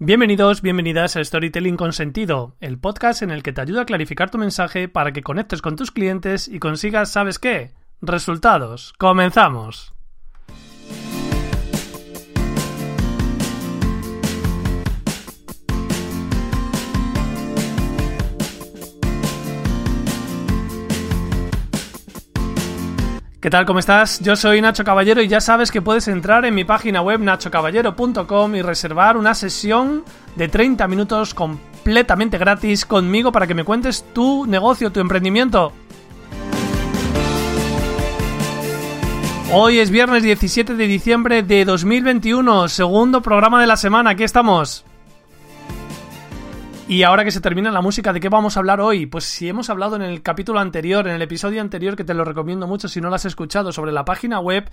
Bienvenidos, bienvenidas a Storytelling con Sentido, el podcast en el que te ayuda a clarificar tu mensaje para que conectes con tus clientes y consigas, ¿sabes qué? Resultados. Comenzamos. ¿Qué tal? ¿Cómo estás? Yo soy Nacho Caballero y ya sabes que puedes entrar en mi página web nachocaballero.com y reservar una sesión de 30 minutos completamente gratis conmigo para que me cuentes tu negocio, tu emprendimiento. Hoy es viernes 17 de diciembre de 2021, segundo programa de la semana, aquí estamos. Y ahora que se termina la música, ¿de qué vamos a hablar hoy? Pues si hemos hablado en el capítulo anterior, en el episodio anterior, que te lo recomiendo mucho si no lo has escuchado, sobre la página web,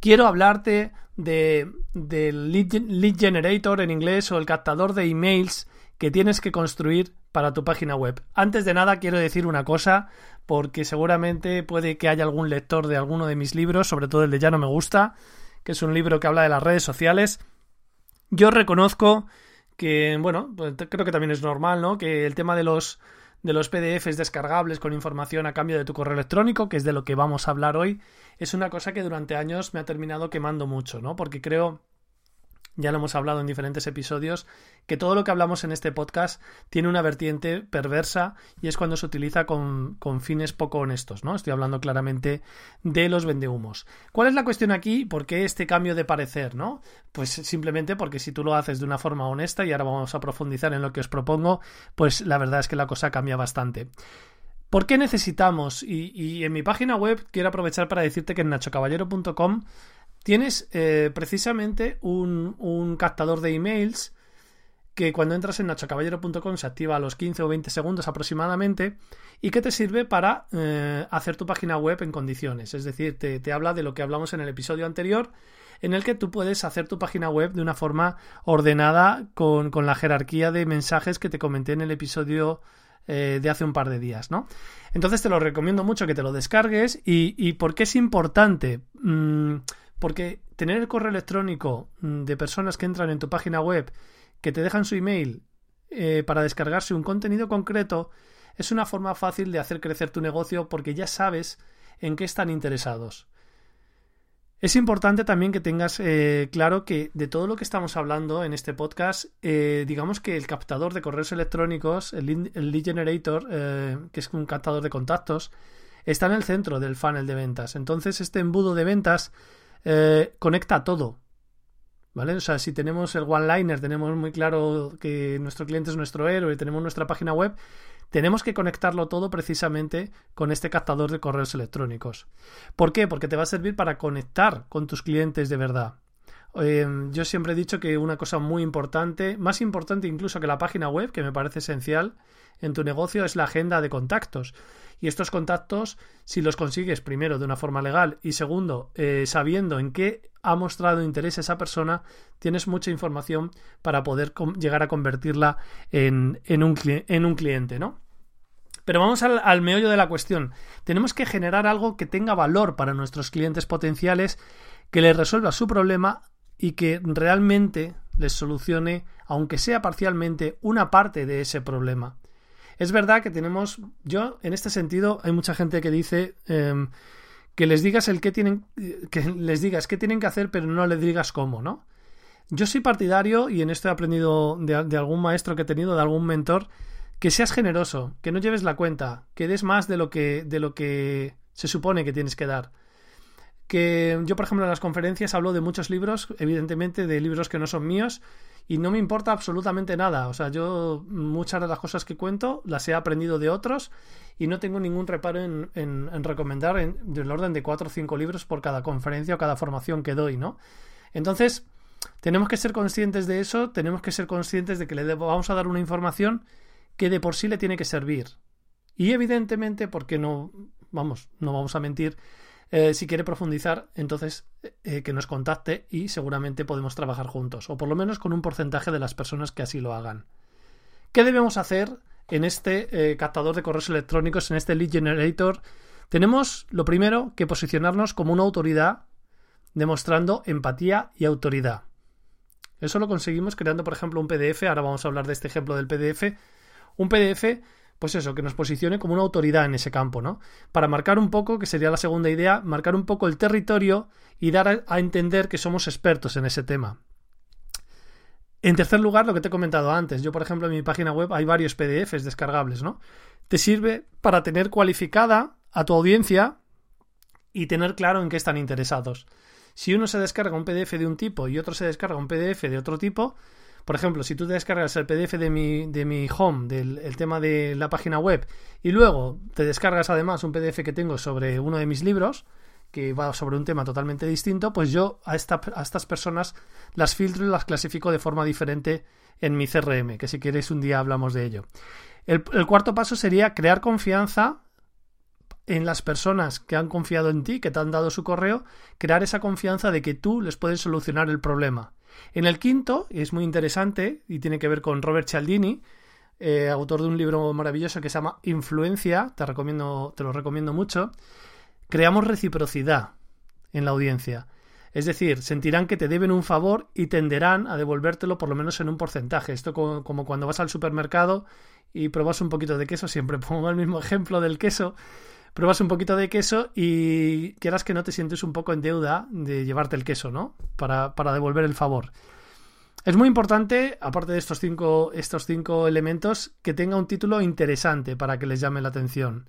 quiero hablarte de, del lead, generator en inglés o el captador de emails que tienes que construir para tu página web. Antes de nada quiero decir una cosa, porque seguramente puede que haya algún lector de alguno de mis libros, sobre todo el de Ya no me gusta, que es un libro que habla de las redes sociales. Yo reconozco que, bueno, pues creo que también es normal, ¿no? Que el tema de los, de los PDFs descargables con información a cambio de tu correo electrónico, que es de lo que vamos a hablar hoy, es una cosa que durante años me ha terminado quemando mucho, ¿no? Porque creo ya lo hemos hablado en diferentes episodios, que todo lo que hablamos en este podcast tiene una vertiente perversa y es cuando se utiliza con, fines poco honestos, ¿no? Estoy hablando claramente de los vendehumos. ¿Cuál es la cuestión aquí? ¿Por qué este cambio de parecer, no? Pues simplemente porque si tú lo haces de una forma honesta, y ahora vamos a profundizar en lo que os propongo, pues la verdad es que la cosa cambia bastante. ¿Por qué necesitamos? Y, y en mi página web quiero aprovechar para decirte que en nachocaballero.com tienes eh, precisamente un, captador de emails que cuando entras en nachocaballero.com se activa a los 15 o 20 segundos aproximadamente y que te sirve para eh, hacer tu página web en condiciones. Es decir, te, habla de lo que hablamos en el episodio anterior en el que tú puedes hacer tu página web de una forma ordenada con, la jerarquía de mensajes que te comenté en el episodio eh, de hace un par de días, ¿no? Entonces te lo recomiendo mucho que te lo descargues y, y ¿por qué es importante? Mm, porque tener el correo electrónico mm, de personas que entran en tu página web, que te dejan su email eh, para descargarse un contenido concreto, es una forma fácil de hacer crecer tu negocio porque ya sabes en qué están interesados. Es importante también que tengas eh, claro que de todo lo que estamos hablando en este podcast, eh, digamos que el captador de correos electrónicos, el, el lead generator, que es un captador de contactos, está en el centro del funnel de ventas. Entonces, este embudo de ventas eh, conecta todo. ¿Vale? O sea, si tenemos el one-liner, tenemos muy claro que nuestro cliente es nuestro héroe, tenemos nuestra página web, tenemos que conectarlo todo precisamente con este captador de correos electrónicos. ¿Por qué? Porque te va a servir para conectar con tus clientes de verdad. Eh, yo siempre he dicho que una cosa muy importante, más importante incluso que la página web, que me parece esencial en tu negocio, es la agenda de contactos. Y estos contactos, si los consigues primero de una forma legal y segundo, eh, sabiendo en qué ha mostrado interés esa persona, tienes mucha información para poder llegar a convertirla en, un, en un, cliente, ¿no? Pero vamos al, al meollo de la cuestión. Tenemos que generar algo que tenga valor para nuestros clientes potenciales, que les resuelva su problema y que realmente les solucione, aunque sea parcialmente, una parte de ese problema. Es verdad que tenemos, yo en este sentido, hay mucha gente que dice em, que les digas el que tienen, que les digas qué tienen que hacer, pero no les digas cómo, ¿no? Yo soy partidario, y en esto he aprendido de, de algún maestro que he tenido, de algún mentor, que seas generoso, que no lleves la cuenta, que des más de lo que, de lo que se supone que tienes que dar que yo, por ejemplo, en las conferencias hablo de muchos libros, evidentemente de libros que no son míos, y no me importa absolutamente nada. O sea, yo muchas de las cosas que cuento las he aprendido de otros y no tengo ningún reparo en, en, recomendar en, del orden de cuatro o cinco libros por cada conferencia o cada formación que doy, ¿no? Entonces, tenemos que ser conscientes de eso, tenemos que ser conscientes de que le vamos a dar una información que de por sí le tiene que servir Y evidentemente, porque no, vamos, no vamos a mentir, eh, si quiere profundizar, entonces eh, que nos contacte y seguramente podemos trabajar juntos, o por lo menos con un porcentaje de las personas que así lo hagan. ¿Qué debemos hacer en este eh, captador de correos electrónicos, en este lead generator? Tenemos, lo primero, que posicionarnos como una autoridad demostrando empatía y autoridad. Eso lo conseguimos creando, por ejemplo, un PDF. Ahora vamos a hablar de este ejemplo del PDF. Un PDF pues eso, que nos posicione como una autoridad en ese campo, ¿no? Para marcar un poco, que sería la segunda idea, marcar un poco el territorio y dar a, entender que somos expertos en ese tema. En tercer lugar, lo que te he comentado antes, yo por ejemplo en mi página web hay varios PDFs descargables, ¿no? Te sirve para tener cualificada a tu audiencia y tener claro en qué están interesados. Si uno se descarga un PDF de un tipo y otro se descarga un PDF de otro tipo, por ejemplo, si tú te descargas el PDF de mi, de mi home, del tema de la página web, y luego te descargas además un PDF que tengo sobre uno de mis libros, que va sobre un tema totalmente distinto, pues yo a, a estas personas las filtro y las clasifico de forma diferente en mi CRM, que si quieres un día hablamos de ello. El, el cuarto paso sería crear confianza en las personas que han confiado en ti, que te han dado su correo, crear esa confianza de que tú les puedes solucionar el problema. En el quinto, y es muy interesante, y tiene que ver con Robert Cialdini, eh, autor de un libro maravilloso que se llama Influencia, te, recomiendo, te lo recomiendo mucho, creamos reciprocidad en la audiencia. Es decir, sentirán que te deben un favor y tenderán a devolvértelo por lo menos en un porcentaje. Esto como, como cuando vas al supermercado y probas un poquito de queso, siempre pongo el mismo ejemplo del queso, pruebas un poquito de queso y quieras que no te sientes un poco en deuda de llevarte el queso, ¿no? Para, para devolver el favor. Es muy importante, aparte de estos cinco, estos cinco elementos, que tenga un título interesante para que les llame la atención.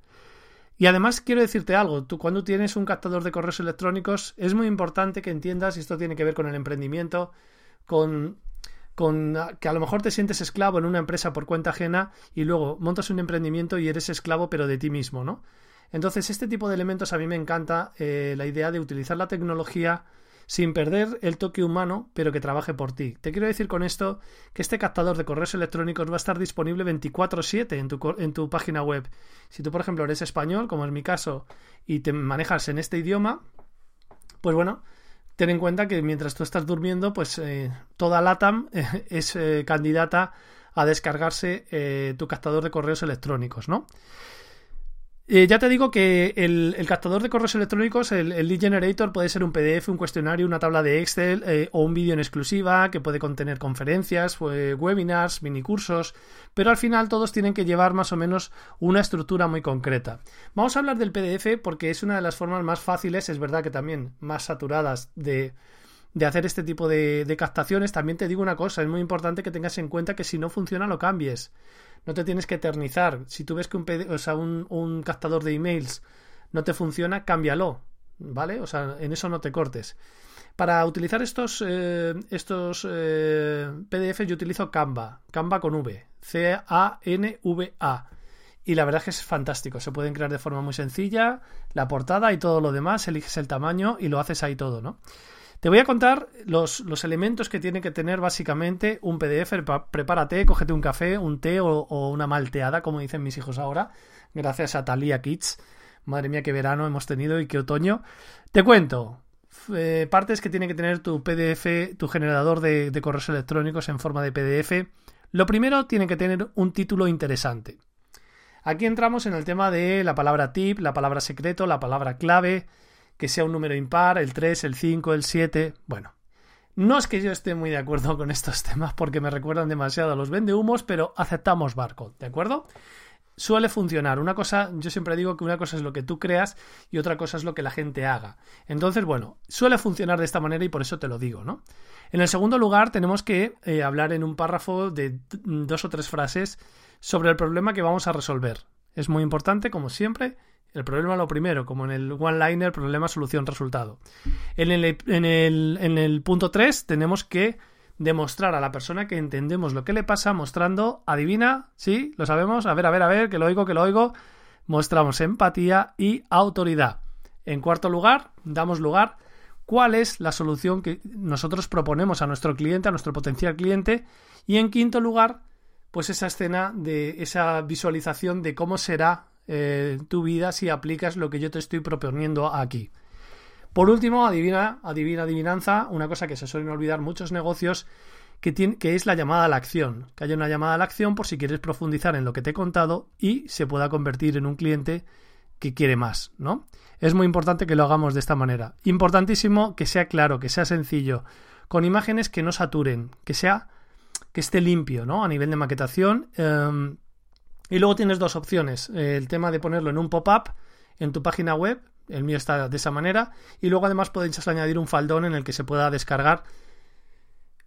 Y además quiero decirte algo, tú cuando tienes un captador de correos electrónicos es muy importante que entiendas, y esto tiene que ver con el emprendimiento, con, con que a lo mejor te sientes esclavo en una empresa por cuenta ajena y luego montas un emprendimiento y eres esclavo pero de ti mismo, ¿no? Entonces, este tipo de elementos a mí me encanta eh, la idea de utilizar la tecnología sin perder el toque humano, pero que trabaje por ti. Te quiero decir con esto que este captador de correos electrónicos va a estar disponible 24/7 en tu, en tu página web. Si tú, por ejemplo, eres español, como es mi caso, y te manejas en este idioma, pues bueno, ten en cuenta que mientras tú estás durmiendo, pues eh, toda LATAM es eh, candidata a descargarse tu captador de correos electrónicos, ¿no? Eh, ya te digo que el, captador de correos electrónicos, el, lead generator, puede ser un PDF, un cuestionario, una tabla de Excel eh, o un vídeo en exclusiva que puede contener conferencias, webinars, minicursos, pero al final todos tienen que llevar más o menos una estructura muy concreta. Vamos a hablar del PDF porque es una de las formas más fáciles, es verdad que también más saturadas de, hacer este tipo de, de captaciones. También te digo una cosa, es muy importante que tengas en cuenta que si no funciona lo cambies no te tienes que eternizar. Si tú ves que un, o sea, un, captador de emails no te funciona, cámbialo, ¿vale? O sea, en eso no te cortes. Para utilizar estos, eh, estos eh, PDF yo utilizo Canva, Canva con V, C-A-N-V-A. Y la verdad es que es fantástico, se pueden crear de forma muy sencilla, la portada y todo lo demás, eliges el tamaño y lo haces ahí todo, ¿no? Te voy a contar los, elementos que tiene que tener básicamente un PDF. Prepárate, cógete un café, un té o, una malteada, como dicen mis hijos ahora, gracias a Thalia Kids. Madre mía, qué verano hemos tenido y qué otoño. Te cuento. Eh, partes que tiene que tener tu PDF, tu generador de, de correos electrónicos en forma de PDF. Lo primero tiene que tener un título interesante. Aquí entramos en el tema de la palabra tip, la palabra secreto, la palabra clave, que sea un número impar, el 3, el 5, el 7. Bueno, no es que yo esté muy de acuerdo con estos temas porque me recuerdan demasiado a los vendehumos, pero aceptamos barco, ¿de acuerdo? Suele funcionar. Una cosa, yo siempre digo que una cosa es lo que tú creas y otra cosa es lo que la gente haga. Entonces, bueno, suele funcionar de esta manera y por eso te lo digo, ¿no? En el segundo lugar, tenemos que eh, hablar en un párrafo de dos o tres frases sobre el problema que vamos a resolver. Es muy importante, como siempre, el problema lo primero, como en el one-liner, problema, solución, resultado. En el, en el, en el punto 3 tenemos que demostrar a la persona que entendemos lo que le pasa mostrando, adivina, sí, lo sabemos, a ver, a ver, a ver, que lo oigo, que lo oigo, mostramos empatía y autoridad. En cuarto lugar, damos lugar cuál es la solución que nosotros proponemos a nuestro cliente, a nuestro potencial cliente. Y en quinto lugar, pues esa escena de esa visualización de cómo será eh, tu vida si aplicas lo que yo te estoy proponiendo aquí. Por último, adivina, adivina, adivinanza, una cosa que se suelen olvidar muchos negocios, que, tiene, que es la llamada a la acción. Que haya una llamada a la acción por si quieres profundizar en lo que te he contado y se pueda convertir en un cliente que quiere más, ¿no? Es muy importante que lo hagamos de esta manera. Importantísimo que sea claro, que sea sencillo, con imágenes que no saturen, que sea que esté limpio, ¿no? A nivel de maquetación. Em, y luego tienes dos opciones. El tema de ponerlo en un pop-up en tu página web. El mío está de esa manera. Y luego además podéis añadir un faldón en el que se pueda descargar.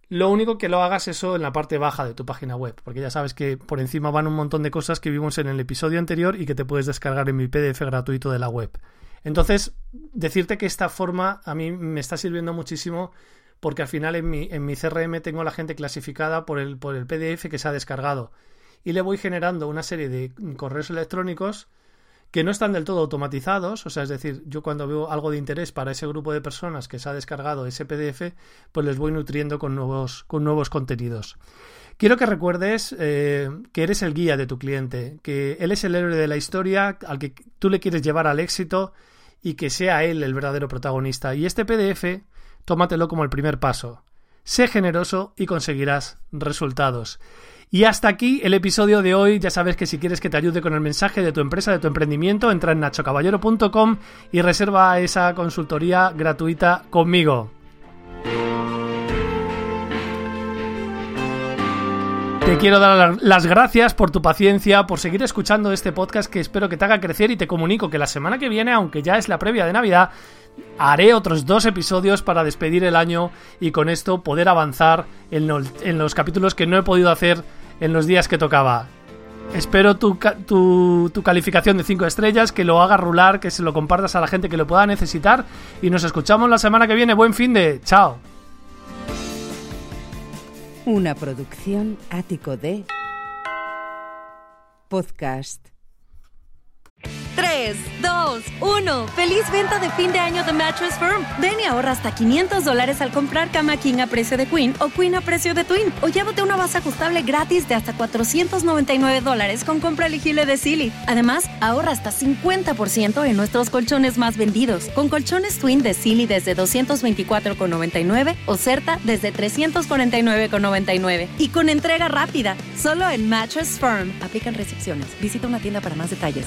Lo único que lo hagas eso en la parte baja de tu página web, porque ya sabes que por encima van un montón de cosas que vimos en el episodio anterior y que te puedes descargar en mi PDF gratuito de la web. Entonces, decirte que esta forma a mí me está sirviendo muchísimo porque al final en mi, en mi CRM tengo a la gente clasificada por el, por el PDF que se ha descargado y le voy generando una serie de correos electrónicos que no están del todo automatizados, o sea, es decir, yo cuando veo algo de interés para ese grupo de personas que se ha descargado ese PDF, pues les voy nutriendo con nuevos, con nuevos contenidos. Quiero que recuerdes eh, que eres el guía de tu cliente, que él es el héroe de la historia al que tú le quieres llevar al éxito y que sea él el verdadero protagonista. Y este PDF tómatelo como el primer paso. Sé generoso y conseguirás resultados. Y hasta aquí el episodio de hoy. Ya sabes que si quieres que te ayude con el mensaje de tu empresa, de tu emprendimiento, entra en nachocaballero.com y reserva esa consultoría gratuita conmigo. Te quiero dar las gracias por tu paciencia, por seguir escuchando este podcast que espero que te haga crecer y te comunico que la semana que viene, aunque ya es la previa de Navidad, haré otros dos episodios para despedir el año y con esto poder avanzar en los, capítulos que no he podido hacer en los días que tocaba. Espero tu, tu, calificación de 5 estrellas, que lo hagas rular, que se lo compartas a la gente que lo pueda necesitar y nos escuchamos la semana que viene. Buen fin de... Chao. Una producción ático de podcast. 3, 2, 1. ¡Feliz venta de fin de año de Mattress Firm! Ven y ahorra hasta 500 dólares al comprar cama King a precio de Queen o Queen a precio de Twin. O llévate una base ajustable gratis de hasta 499 dólares con compra elegible de Silly. Además, ahorra hasta 50% en nuestros colchones más vendidos. Con colchones Twin de Silly desde 224,99 o Certa desde 349,99. Y con entrega rápida, solo en Mattress Firm. Aplican restricciones. Visita una tienda para más detalles.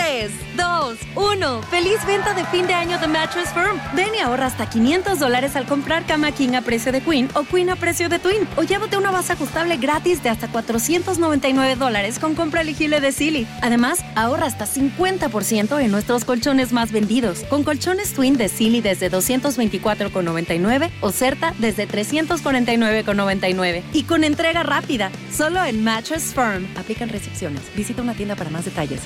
3, 2, 1. ¡Feliz venta de fin de año de Mattress Firm! Ven y ahorra hasta 500 dólares al comprar cama King a precio de Queen o Queen a precio de Twin. O llévate una base ajustable gratis de hasta 499 dólares con compra elegible de Silly. Además, ahorra hasta 50% en nuestros colchones más vendidos. Con colchones Twin de Silly desde 224,99 o Certa desde 349,99. Y con entrega rápida, solo en Mattress Firm. Aplican restricciones. Visita una tienda para más detalles.